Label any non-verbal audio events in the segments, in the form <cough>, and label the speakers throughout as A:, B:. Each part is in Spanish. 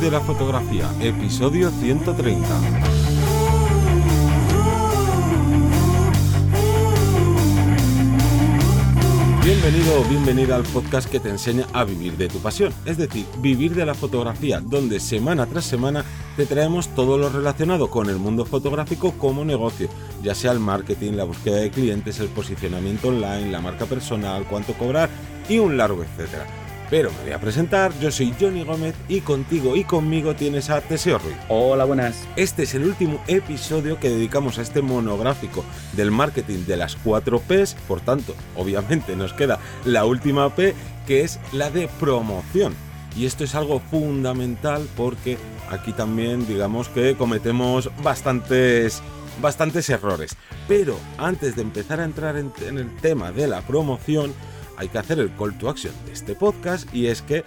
A: de la fotografía, episodio 130. Bienvenido o bienvenida al podcast que te enseña a vivir de tu pasión, es decir, vivir de la fotografía, donde semana tras semana te traemos todo lo relacionado con el mundo fotográfico como negocio, ya sea el marketing, la búsqueda de clientes, el posicionamiento online, la marca personal, cuánto cobrar y un largo etcétera. Pero me voy a presentar, yo soy Johnny Gómez y contigo y conmigo tienes a Teseo Ruiz.
B: Hola, buenas.
A: Este es el último episodio que dedicamos a este monográfico del marketing de las 4 Ps, por tanto, obviamente nos queda la última P, que es la de promoción. Y esto es algo fundamental porque aquí también digamos que cometemos bastantes bastantes errores. Pero antes de empezar a entrar en, en el tema de la promoción, hay que hacer el call to action de este podcast y es que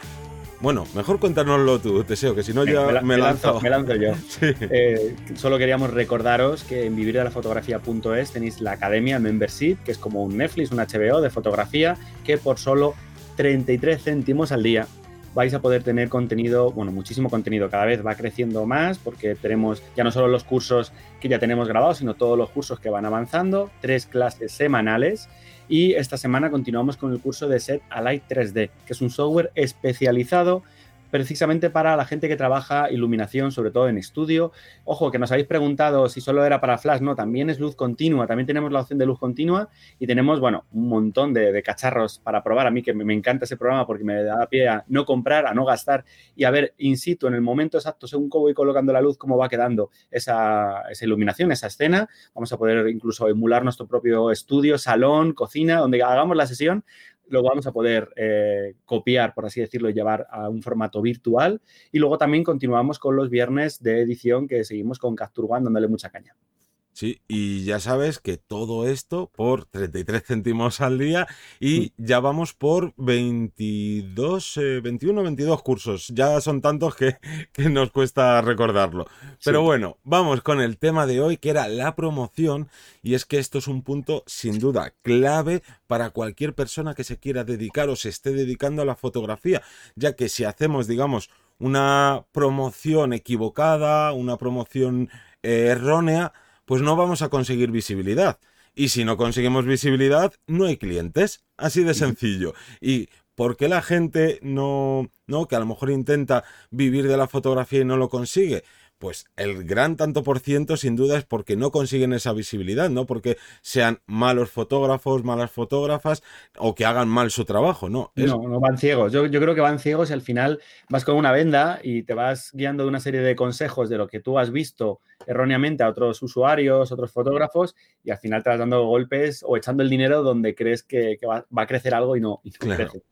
A: bueno, mejor cuéntanoslo tú, Teseo, que si no ya me, lanzo.
B: Me lanzo yo. <laughs> Eh, solo queríamos recordaros que en vivirdelafotografía.es tenéis la academia Membership, que es como un Netflix, un HBO de fotografía, que por solo 33 céntimos al día vais a poder tener contenido, bueno, muchísimo contenido, cada vez va creciendo más porque tenemos ya no solo los cursos que ya tenemos grabados, sino todos los cursos que van avanzando, tres clases semanales. Y esta semana continuamos con el curso de Set Alight 3D, que es un software especializado precisamente para la gente que trabaja iluminación, sobre todo en estudio. Ojo, que nos habéis preguntado si solo era para flash, no, también es luz continua, también tenemos la opción de luz continua y tenemos, bueno, un montón de, cacharros para probar. A mí que me, encanta ese programa porque me da pie a no comprar, a no gastar y a ver in situ, en el momento exacto, según cómo voy colocando la luz, cómo va quedando esa, esa iluminación, esa escena. Vamos a poder incluso emular nuestro propio estudio, salón, cocina, donde hagamos la sesión lo vamos a poder eh, copiar, por así decirlo, y llevar a un formato virtual. Y luego también continuamos con los viernes de edición que seguimos con Capture One dándole mucha caña.
A: Sí, y ya sabes que todo esto por 33 céntimos al día y ya vamos por 22, 21, 22 cursos. Ya son tantos que, <laughs> nos cuesta recordarlo. Pero bueno, vamos con el tema de hoy que era la promoción y es que esto es un punto sin duda clave para cualquier persona que se quiera dedicar o se esté dedicando a la fotografía, ya que si hacemos, digamos, una promoción equivocada, una promoción eh, errónea, pues no vamos a conseguir visibilidad. Y si no conseguimos visibilidad, no hay clientes. Así de sencillo. Y ¿por qué la gente no, no, que a lo mejor intenta vivir de la fotografía y no lo consigue? pues el gran tanto por ciento sin duda es porque no consiguen esa visibilidad, no porque sean malos fotógrafos, malas fotógrafas o que hagan mal su trabajo, no.
B: No, no van ciegos. Yo, yo, creo que van ciegos y al final vas con una venda y te vas guiando de una serie de consejos de lo que tú has visto erróneamente a otros usuarios, otros fotógrafos y al final te vas dando golpes o echando el dinero donde crees que, va, a crecer algo y no, y crece.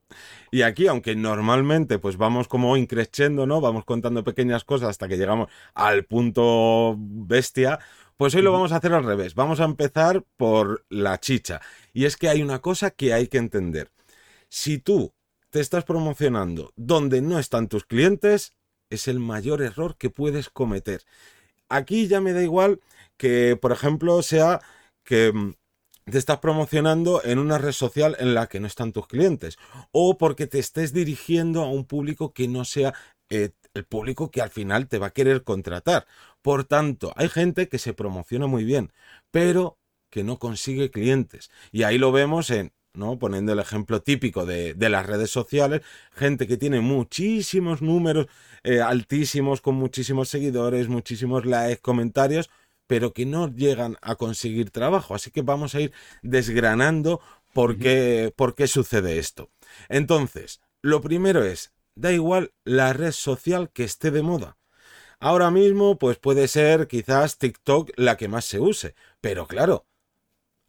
A: Y aquí, aunque normalmente pues vamos como increciendo, ¿no? Vamos contando pequeñas cosas hasta que llegamos al punto bestia, pues hoy lo vamos a hacer al revés. Vamos a empezar por la chicha. Y es que hay una cosa que hay que entender. Si tú te estás promocionando donde no están tus clientes, es el mayor error que puedes cometer. Aquí ya me da igual que, por ejemplo, sea que mm, te estás promocionando en una red social en la que no están tus clientes o porque te estés dirigiendo a un público que no sea eh, el público que al final te va a querer contratar. Por tanto, hay gente que se promociona muy bien, pero que no consigue clientes. Y ahí lo vemos en, ¿no? Poniendo el ejemplo típico de, las redes sociales, gente que tiene muchísimos números eh, altísimos, con muchísimos seguidores, muchísimos likes, comentarios, pero que no llegan a conseguir trabajo. Así que vamos a ir desgranando por qué, por qué sucede esto. Entonces, lo primero es, da igual la red social que esté de moda. Ahora mismo, pues puede ser quizás TikTok la que más se use, pero claro,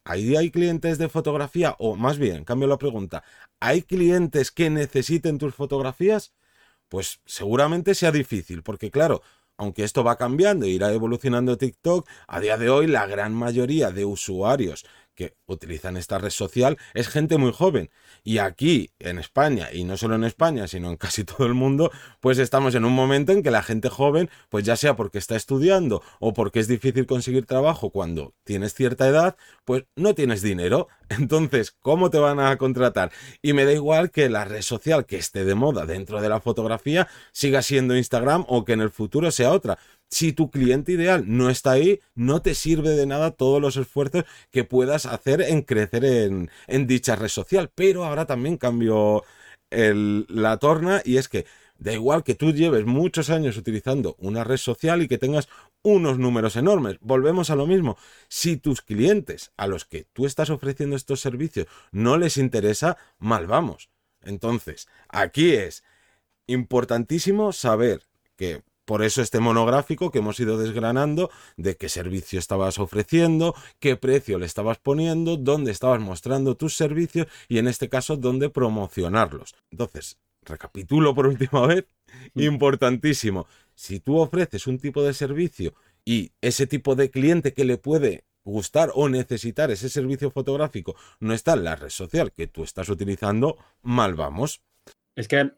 A: ahí hay clientes de fotografía, o más bien, cambio la pregunta, ¿hay clientes que necesiten tus fotografías? Pues seguramente sea difícil, porque claro, aunque esto va cambiando irá evolucionando TikTok, a día de hoy la gran mayoría de usuarios que utilizan esta red social es gente muy joven. Y aquí, en España, y no solo en España, sino en casi <laughs> todo el mundo, pues estamos en un momento en que la gente joven, pues ya sea porque está estudiando o porque es difícil conseguir trabajo cuando tienes cierta edad, pues no tienes dinero. <laughs> Entonces, ¿cómo te van a contratar? Y me da igual que la red social que esté de moda dentro de la fotografía siga siendo Instagram o que en el futuro sea otra si tu cliente ideal no está ahí, no te sirve de nada todos los esfuerzos que puedas hacer en crecer en, dicha red social. Pero ahora también cambio la torna y es que da igual que tú lleves muchos años utilizando una red social y que tengas unos números enormes. Volvemos a lo mismo. Si tus clientes a los que tú estás ofreciendo estos servicios no les interesa, mal vamos. Entonces, aquí es importantísimo saber que por eso este monográfico que hemos ido desgranando de qué servicio estabas ofreciendo, qué precio le estabas poniendo, dónde estabas mostrando tus servicios y en este caso dónde promocionarlos. Entonces, recapitulo por última vez, mm. importantísimo, si tú ofreces un tipo de servicio y ese tipo de cliente que le puede gustar o necesitar ese servicio fotográfico no está en la red social que tú estás utilizando, mal vamos.
B: Es que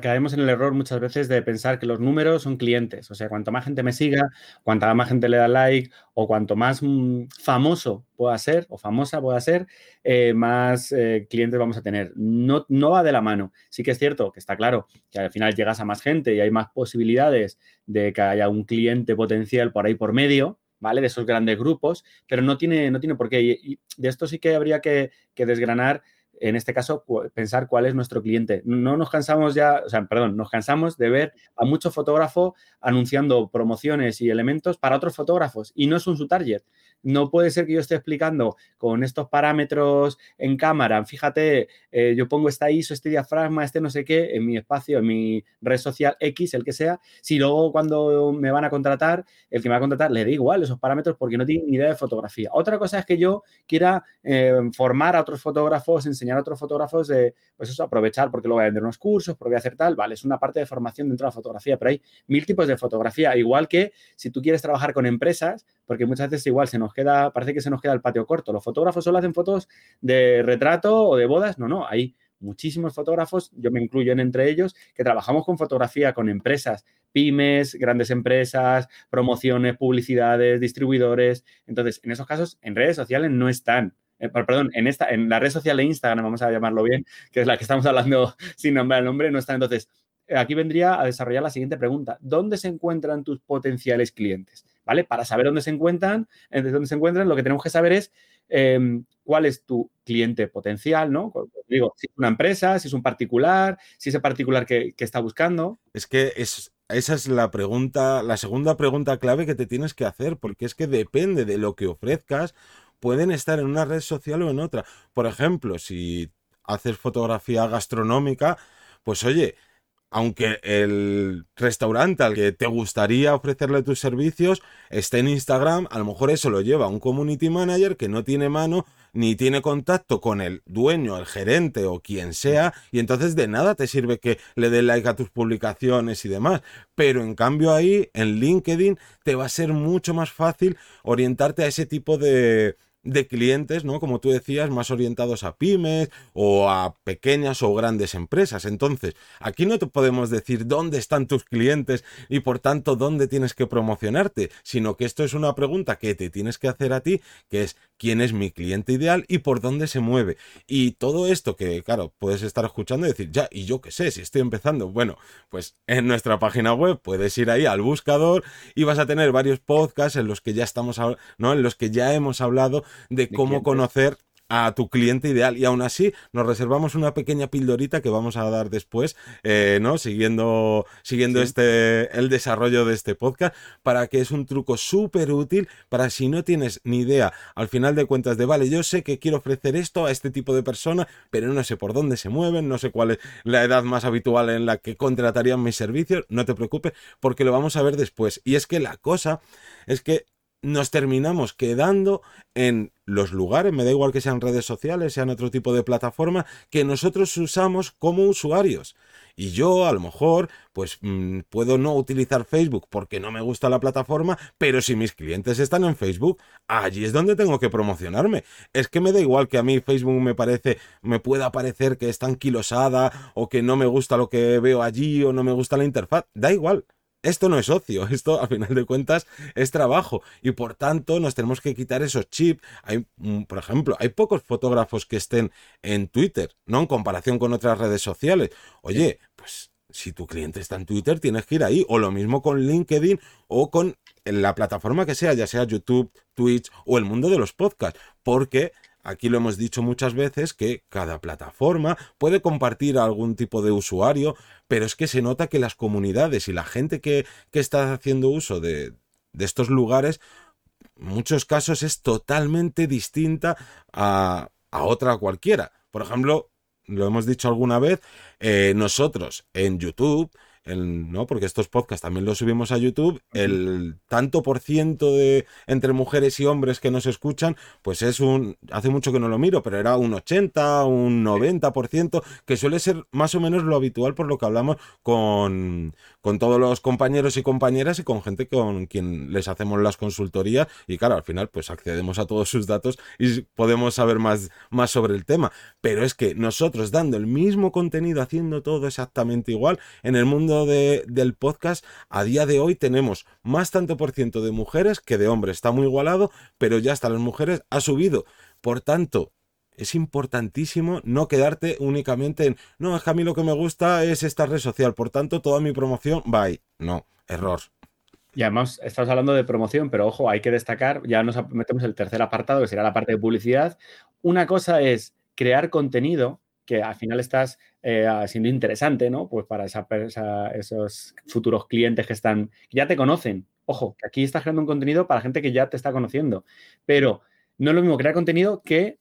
B: caemos en el error muchas veces de pensar que los números son clientes. O sea, cuanto más gente me siga, cuanta más gente le da like o cuanto más mm, famoso pueda ser o famosa pueda ser, eh, más eh, clientes vamos a tener. No, no va de la mano. Sí que es cierto que está claro que al final llegas a más gente y hay más posibilidades de que haya un cliente potencial por ahí por medio, ¿vale? De esos grandes grupos, pero no tiene, no tiene por qué. Y, de esto sí que habría que desgranar en este caso, pensar cuál es nuestro cliente. No nos cansamos ya, o sea, perdón, nos cansamos de ver a muchos fotógrafos anunciando promociones y elementos para otros fotógrafos y no son su target. No puede ser que yo esté explicando con estos parámetros en cámara, fíjate, eh, yo pongo esta ISO, este diafragma, este no sé qué, en mi espacio, en mi red social X, el que sea, si luego cuando me van a contratar, el que me va a contratar le da igual esos parámetros porque no tiene ni idea de fotografía. Otra cosa es que yo quiera eh, formar a otros fotógrafos, enseñar a otros fotógrafos de, pues eso, aprovechar porque luego voy a vender unos cursos, porque voy a hacer tal, vale, es una parte de formación dentro de la fotografía, pero hay mil tipos de fotografía, igual que si tú quieres trabajar con empresas, porque muchas veces igual se nos queda, parece que se nos queda el patio corto. Los fotógrafos solo hacen fotos de retrato o de bodas. No, no, hay muchísimos fotógrafos, yo me incluyo en entre ellos, que trabajamos con fotografía con empresas, pymes, grandes empresas, promociones, publicidades, distribuidores. Entonces, en esos casos, en redes sociales no están. Eh, perdón, en esta, en la red social de Instagram, vamos a llamarlo bien, que es la que estamos hablando <laughs> sin nombrar el nombre, no están. Entonces, aquí vendría a desarrollar la siguiente pregunta. ¿Dónde se encuentran tus potenciales clientes? ¿Vale? Para saber dónde se encuentran, dónde se encuentran, lo que tenemos que saber es em, cuál es tu cliente potencial, ¿no? Digo, si es una empresa, si es un particular, si es el particular que, está buscando.
A: Es que es, esa es la pregunta, la segunda pregunta clave que te tienes que hacer, porque es que depende de lo que ofrezcas, pueden estar en una red social o en otra. Por ejemplo, si haces fotografía gastronómica, pues oye, aunque el restaurante al que te gustaría ofrecerle tus servicios esté en Instagram, a lo mejor eso lo lleva un community manager que no tiene mano ni tiene contacto con el dueño, el gerente o quien sea, y entonces de nada te sirve que le dé like a tus publicaciones y demás. Pero en cambio ahí, en LinkedIn, te va a ser mucho más fácil orientarte a ese tipo de, de clientes, ¿no? Como tú decías, más orientados a pymes o a pequeñas o grandes empresas. Entonces, aquí no te podemos decir dónde están tus clientes y por tanto dónde tienes que promocionarte, sino que esto es una pregunta que te tienes que hacer a ti, que es quién es mi cliente ideal y por dónde se mueve. Y todo esto que, claro, puedes estar escuchando y decir, ya, y yo qué sé, si estoy empezando. Bueno, pues en nuestra página web puedes ir ahí al buscador y vas a tener varios podcasts en los que ya estamos, ¿no? En los que ya hemos hablado de cómo conocer a tu cliente ideal y aún así nos reservamos una pequeña pildorita que vamos a dar después, eh, ¿no? Siguiendo, siguiendo este, el desarrollo de este podcast, para que es un truco súper útil para si no tienes ni idea al final de cuentas de, vale, yo sé que quiero ofrecer esto a este tipo de persona, pero no sé por dónde se mueven, no sé cuál es la edad más habitual en la que contratarían mis servicios, no te preocupes porque lo vamos a ver después. Y es que la cosa es que nos terminamos quedando en los lugares, me da igual que sean redes sociales, sean otro tipo de plataforma, que nosotros usamos como usuarios. Y yo a lo mejor, pues mm, puedo no utilizar Facebook porque no me gusta la plataforma, pero si mis clientes están en Facebook, allí es donde tengo que promocionarme. Es que me da igual que a mí Facebook me parece, me pueda parecer que está anquilosada o que no me gusta lo que veo allí o no me gusta la interfaz. Da igual esto no es ocio, <laughs> esto a final de cuentas es trabajo y por tanto nos tenemos que quitar esos chips. Hay, mm, por ejemplo, hay pocos fotógrafos que estén en Twitter, ¿no? En comparación con otras redes sociales. Oye, pues si tu cliente está en Twitter, tienes que ir ahí. O lo mismo con LinkedIn o con la plataforma que sea, ya sea YouTube, Twitch o el mundo de los podcasts. Porque Aquí lo hemos dicho muchas veces que cada plataforma puede compartir a algún tipo de usuario, pero es que se nota que las comunidades y la gente que, está haciendo uso de, estos lugares, en muchos casos es totalmente distinta a, otra cualquiera. Por ejemplo, lo hemos dicho alguna vez, eh, nosotros en YouTube ¿no? Porque estos podcasts también los subimos a YouTube, el tanto por ciento de entre mujeres y hombres que nos escuchan, pues es un, hace mucho que no lo miro, pero era un 80, un 90%, que suele ser más o menos lo habitual por lo que hablamos con, con todos los compañeros y compañeras y con gente con quien les hacemos las consultorías y claro, al final pues accedemos a todos sus datos y podemos saber más, más sobre el tema. Pero es que nosotros dando el mismo contenido, haciendo todo exactamente igual, en el mundo del podcast, a día de hoy tenemos más tanto por ciento de mujeres que de hombres. Está muy igualado, pero ya hasta las mujeres ha subido. Por tanto, es importantísimo no quedarte únicamente en, no, es que a mí lo que me gusta es esta red social, por tanto, toda mi promoción va ahí. No, error.
B: Y además, estamos hablando de promoción, pero ojo, hay que destacar, ya nos metemos el tercer apartado, que será la parte de publicidad. Una cosa es crear contenido que al final estás eh, siendo interesante, ¿no? Pues para esos futuros clientes que están, que ya te conocen. Ojo, que aquí estás creando un contenido para gente que ya te está conociendo. Pero no es lo mismo crear contenido que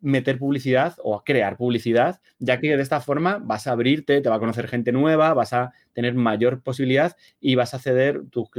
B: meter publicidad o crear publicidad, ya que de esta forma vas a abrirte, te va a conocer gente nueva, vas a tener mayor posibilidad y vas a acceder, tus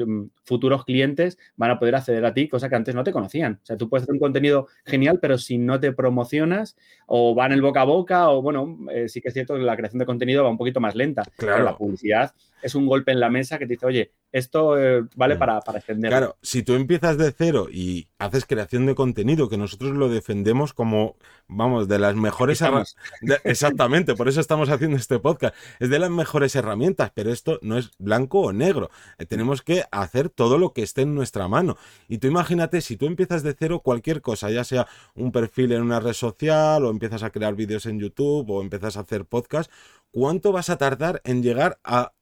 B: futuros clientes van a poder acceder a ti, cosa que antes no te conocían. O sea, tú puedes hacer un contenido genial, pero si no te promocionas o va en el boca a boca o bueno, eh, sí que es cierto que la creación de contenido va un poquito más lenta. Claro. la publicidad es un golpe en la mesa que te dice, oye, esto eh, vale mm. para, para extender.
A: Claro, si tú empiezas de cero y haces creación de contenido, que nosotros lo defendemos como, vamos, de las mejores herramientas. Exactamente, por eso estamos haciendo este podcast. Es de las mejores herramientas, pero esto no es blanco o negro. Eh, tenemos que hacer todo lo que esté en nuestra mano. Y tú imagínate, si tú empiezas de cero cualquier cosa, ya sea un perfil en una red social, o empiezas a crear vídeos en YouTube, o empiezas a hacer podcast, ¿cuánto vas a tardar en llegar a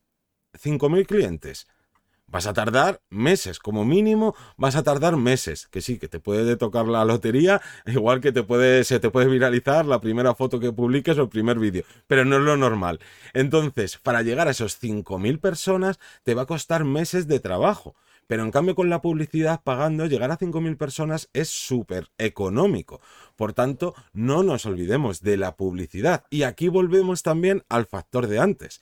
A: 5.000 clientes? Vas a tardar meses, como mínimo vas a tardar meses, que sí, que te puede tocar la lotería, igual que te puede, se te puede viralizar la primera foto que publiques o el primer vídeo, pero no es lo normal. Entonces, para llegar a esos 5.000 personas te va a costar meses de trabajo. Pero en cambio con la publicidad pagando, llegar a 5.000 personas es súper económico. Por tanto, no nos olvidemos de la publicidad. Y aquí volvemos también al factor de antes.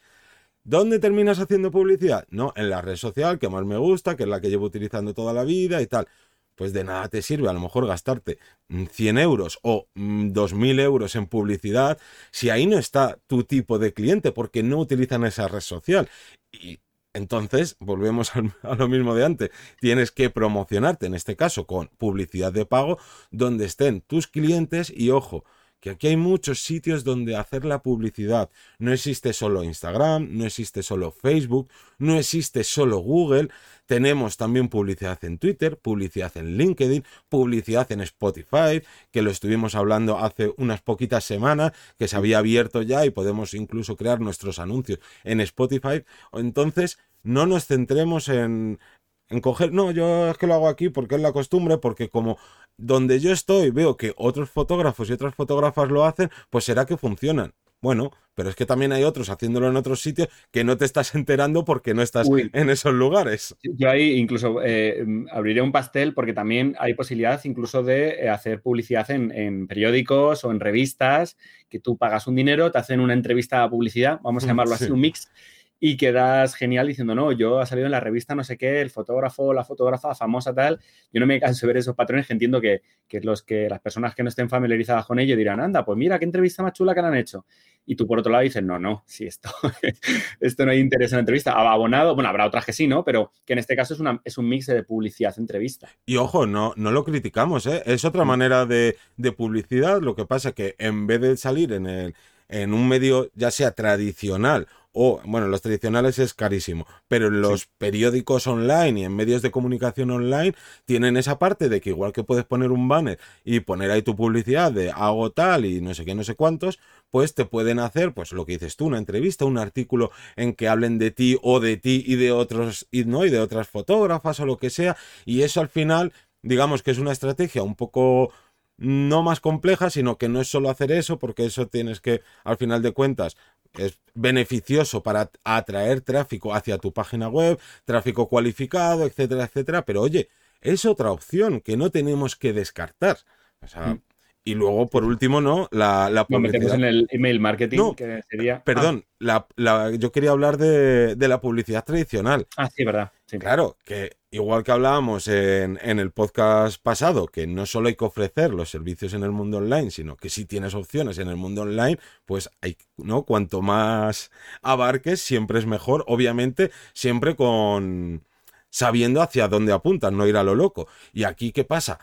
A: ¿Dónde terminas haciendo publicidad? No, en la red social que más me gusta, que es la que llevo utilizando toda la vida y tal. Pues de nada te sirve a lo mejor gastarte 100 euros o 2.000 euros en publicidad si ahí no está tu tipo de cliente porque no utilizan esa red social. Y entonces, volvemos <laughs> a lo mismo de antes. Tienes que promocionarte, en este caso, con publicidad de pago, donde estén tus clientes y ojo, que aquí hay muchos sitios donde hacer la publicidad. No existe solo Instagram, no existe solo Facebook, no existe solo Google. Tenemos también publicidad en Twitter, publicidad en LinkedIn, publicidad en Spotify, que lo estuvimos hablando hace unas poquitas semanas, que se había abierto ya y podemos incluso crear nuestros anuncios en Spotify. Entonces, no nos centremos en, en coger, no, yo es que lo hago aquí porque es la costumbre, porque como donde yo estoy veo que otros fotógrafos y otras fotógrafas lo hacen, pues será que funcionan. Bueno, pero es que también hay otros haciéndolo en otros sitios que no te estás enterando porque no estás en esos lugares.
B: Yo ahí incluso eh, abriré un pastel porque también hay posibilidad incluso de eh, hacer publicidad en, periódicos o en revistas, que tú pagas un dinero, te hacen una entrevista a publicidad, vamos a mm, llamarlo así, un mix, y quedas genial diciendo, no, yo ha salido en la revista no sé qué, el fotógrafo, la fotógrafa famosa tal. Yo no me canso de ver esos patrones que entiendo que, que los que las personas que no estén familiarizadas con ello dirán, anda, pues mira qué entrevista más chula que le han hecho. Y tú por otro lado dices, no, no, si esto, <laughs> esto no hay interés en la entrevista. Abonado, bueno, habrá otras que sí, ¿no? Pero que en este caso es, una, es un mix de publicidad-entrevista.
A: Y ojo, no, no lo criticamos, ¿eh? Es otra mm. manera de, de publicidad. Lo que pasa que en vez de salir en el en un medio ya sea tradicional o, bueno, los tradicionales es carísimo, pero en los periódicos online y en medios de comunicación online tienen esa parte de que igual que puedes poner un banner y poner ahí tu publicidad de hago tal y no sé qué, no sé cuántos, pues te pueden hacer, pues lo que dices tú, una entrevista, un artículo en que hablen de ti o de ti y de otros, y, ¿no? y de otras fotógrafas o lo que sea, y eso al final, digamos que es una estrategia un poco no más compleja, sino que no es solo hacer eso, porque eso tienes que, al final de cuentas, es beneficioso para atraer tráfico hacia tu página web, tráfico cualificado, etcétera, etcétera. Pero oye, es otra opción que no tenemos que descartar. O sea, mm. Y luego, por último, ¿no? La, la
B: publicidad. en el email marketing, que sería.
A: Perdón, la, yo quería hablar de, la publicidad tradicional.
B: Ah, sí, verdad.
A: Claro, que igual que hablábamos en, en, el podcast pasado, que no solo hay que ofrecer los servicios en el mundo online, sino que si tienes opciones en el mundo online, pues hay, ¿no? Cuanto más abarques, siempre es mejor. Obviamente, siempre con sabiendo hacia dónde apuntas, no ir a lo loco. Y aquí, ¿qué pasa?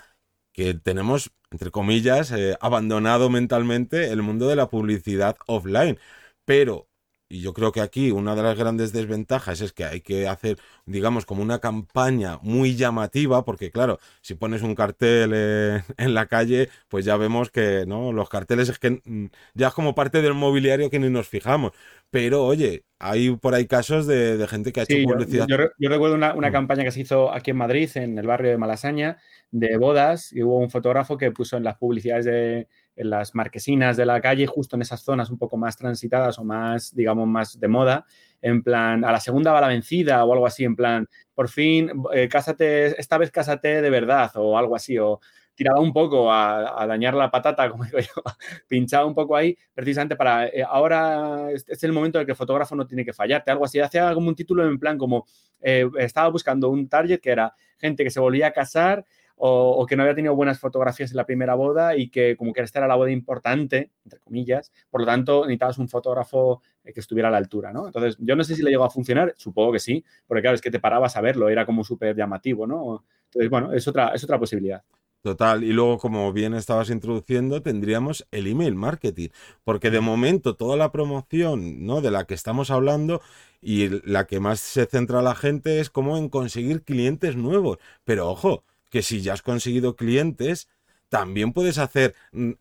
A: que tenemos, entre comillas, eh, abandonado mentalmente el mundo de la publicidad offline. Pero, y yo creo que aquí una de las grandes desventajas es que hay que hacer, digamos, como una campaña muy llamativa, porque claro, si pones un cartel <laughs> en la calle, pues ya vemos que, ¿no? Los carteles es que mm, ya es como parte del mobiliario que ni nos fijamos. Pero oye, hay por ahí casos de, gente que ha hecho publicidad.
B: Yo, recuerdo una, una, mm. campaña que se hizo aquí en Madrid, en el barrio de Malasaña, de bodas, y hubo un fotógrafo que puso en las publicidades de en las marquesinas de la calle, justo en esas zonas un poco más transitadas o más, digamos, más de moda, en plan, a la segunda va la vencida o algo así, en plan, por fin, eh, cásate, esta vez cásate de verdad o algo así, o tiraba un poco a, dañar la patata, <laughs> como digo yo, pinchaba un poco ahí, precisamente para, eh, ahora es, el momento en el que el fotógrafo no tiene que fallarte, algo así, hacía como un título en plan como, eh, estaba buscando un target que era gente que se volvía a casar o, que no había tenido buenas fotografías en la primera boda y que como que esta era la boda importante, entre comillas, por lo tanto necesitabas un fotógrafo eh, que estuviera a la altura, ¿no? Entonces, yo no sé si le llegó a funcionar, supongo que sí, porque claro, es que te parabas a verlo, era como súper llamativo, ¿no? Entonces, bueno, es otra, es otra posibilidad.
A: Total, y luego como bien estabas introduciendo, tendríamos el email marketing, porque de momento toda la promoción, ¿no? de la que estamos hablando y la que más se centra la gente es como en conseguir clientes nuevos, pero ojo, que si ya has conseguido clientes, también puedes hacer,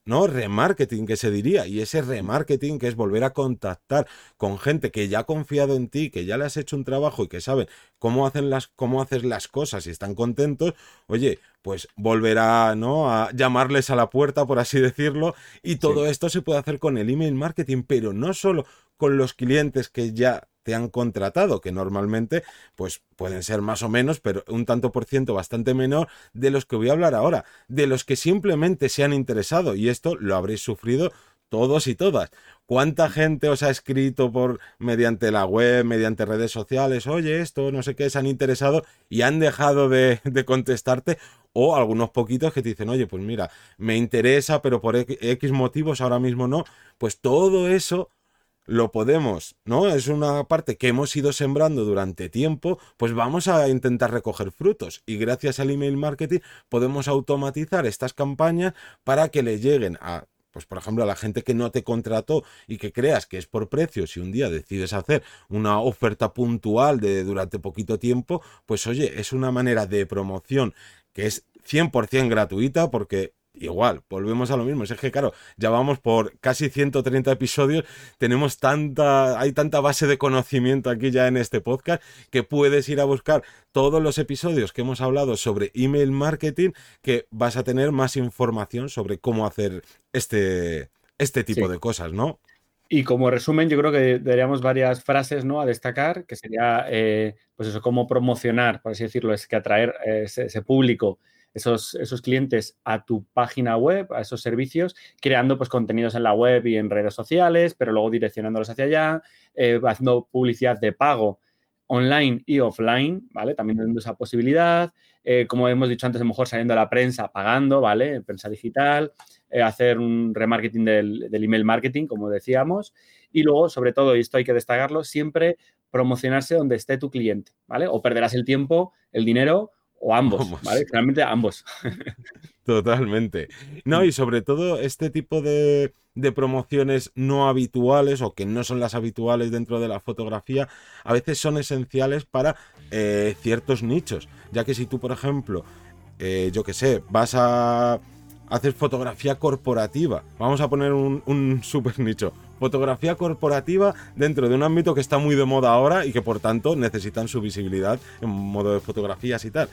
A: ¿no? Remarketing, que se diría. Y ese remarketing, que es volver a contactar con gente que ya ha confiado en ti, que ya le has hecho un trabajo y que saben cómo hacen las, cómo haces las cosas y están contentos, oye, pues volverá, ¿no? A llamarles a la puerta, por así decirlo. Y todo esto se puede hacer con el email marketing, pero no solo con los clientes que ya te han contratado, que normalmente pues pueden ser más o menos, pero un tanto por ciento bastante menor de los que voy a hablar ahora, de los que simplemente se han interesado y esto lo habréis sufrido todos y todas. ¿Cuánta gente os ha escrito por mediante la web, mediante redes sociales, oye, esto, no sé qué, se han interesado y han dejado de, de, contestarte? O algunos poquitos que te dicen, oye, pues mira, me interesa, pero por X motivos ahora mismo no. Pues todo eso lo podemos, ¿no? Es una parte que hemos ido sembrando durante tiempo, pues vamos a intentar recoger frutos y gracias al email marketing podemos automatizar estas campañas para que le lleguen a pues por ejemplo a la gente que no te contrató y que creas que es por precio, si un día decides hacer una oferta puntual de durante poquito tiempo, pues oye, es una manera de promoción que es 100% gratuita porque igual, volvemos a lo mismo. Es que, claro, ya vamos por casi 130 episodios, tenemos tanta, hay tanta base de conocimiento aquí ya en este podcast que puedes ir a buscar todos los episodios que hemos hablado sobre email marketing, que vas a tener más información sobre cómo hacer este, este tipo de cosas, ¿no?
B: Y como resumen, yo creo que daríamos varias frases ¿no? a destacar, que sería, eh, pues eso, cómo promocionar, por así decirlo, es que atraer ese, ese público esos, esos clientes a tu página web, a esos servicios, creando pues contenidos en la web y en redes sociales, pero luego direccionándolos hacia allá, eh, haciendo publicidad de pago online y offline, ¿vale? También teniendo esa posibilidad. Eh, como hemos dicho antes, a lo mejor saliendo a la prensa, pagando, ¿vale? Prensa digital, eh, hacer un remarketing del, del, email marketing, como decíamos. Y luego, sobre todo, y esto hay que destacarlo, siempre promocionarse donde esté tu cliente, ¿vale? O perderás el tiempo, el dinero o ambos, ¿vale? Realmente ambos. <laughs>
A: Totalmente. No, y sobre todo este tipo de, de, promociones no habituales o que no son las habituales dentro de la fotografía, a veces son esenciales para eh, ciertos nichos. Ya que si tú, por ejemplo, eh, yo qué sé, vas a hacer fotografía corporativa, vamos a poner un, super nicho, fotografía corporativa dentro de un ámbito que está muy de moda ahora y que por tanto necesitan su visibilidad en modo de fotografías y tal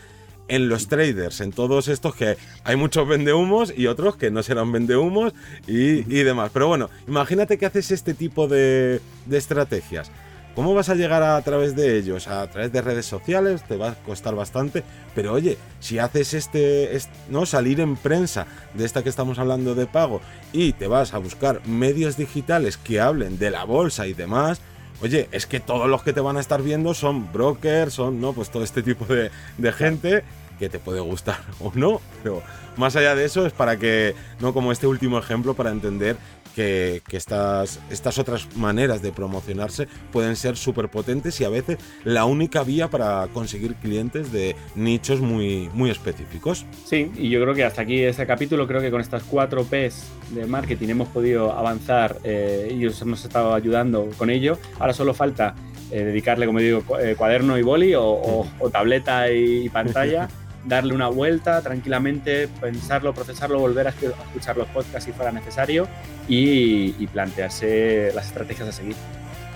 A: en los traders, en todos estos que hay muchos vendehumos y otros que no serán vendehumos y, y demás. Pero bueno, imagínate que haces este tipo de estrategias. ¿Cómo vas a llegar a, través de ellos? A través de redes sociales te va a costar bastante, pero oye, si haces este, no salir en prensa de esta que estamos hablando de pago y te vas a buscar medios digitales que hablen de la bolsa y demás, oye, es que todos los que te van a estar viendo son brokers, son, ¿no? Pues todo este tipo de, de gente que te puede gustar <laughs> o no, pero más allá de eso es para que, no como este último ejemplo, para entender que, que estas, estas otras maneras de promocionarse pueden ser súper potentes y a veces la única vía para conseguir clientes de nichos muy, muy específicos.
B: Sí, y yo creo que hasta aquí este capítulo, creo que con estas cuatro P's de marketing hemos podido avanzar eh, y os hemos estado ayudando con ello. Ahora solo falta eh, dedicarle, como digo, eh, cuaderno y boli o, o, o tableta y pantalla. <laughs> darle una vuelta tranquilamente, pensarlo, procesarlo, volver a escuchar los podcasts si fuera necesario y, y plantearse las estrategias a seguir.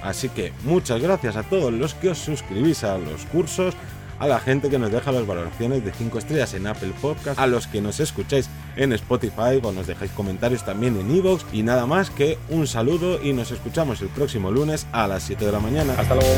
A: Así que muchas gracias a todos los que os suscribís a los cursos, a la gente que nos deja las valoraciones de 5 estrellas en Apple Podcast, a los que nos escucháis en Spotify o nos dejáis comentarios también en Evox y nada más que un saludo y nos escuchamos el próximo lunes a las 7 de la mañana.
B: Hasta luego.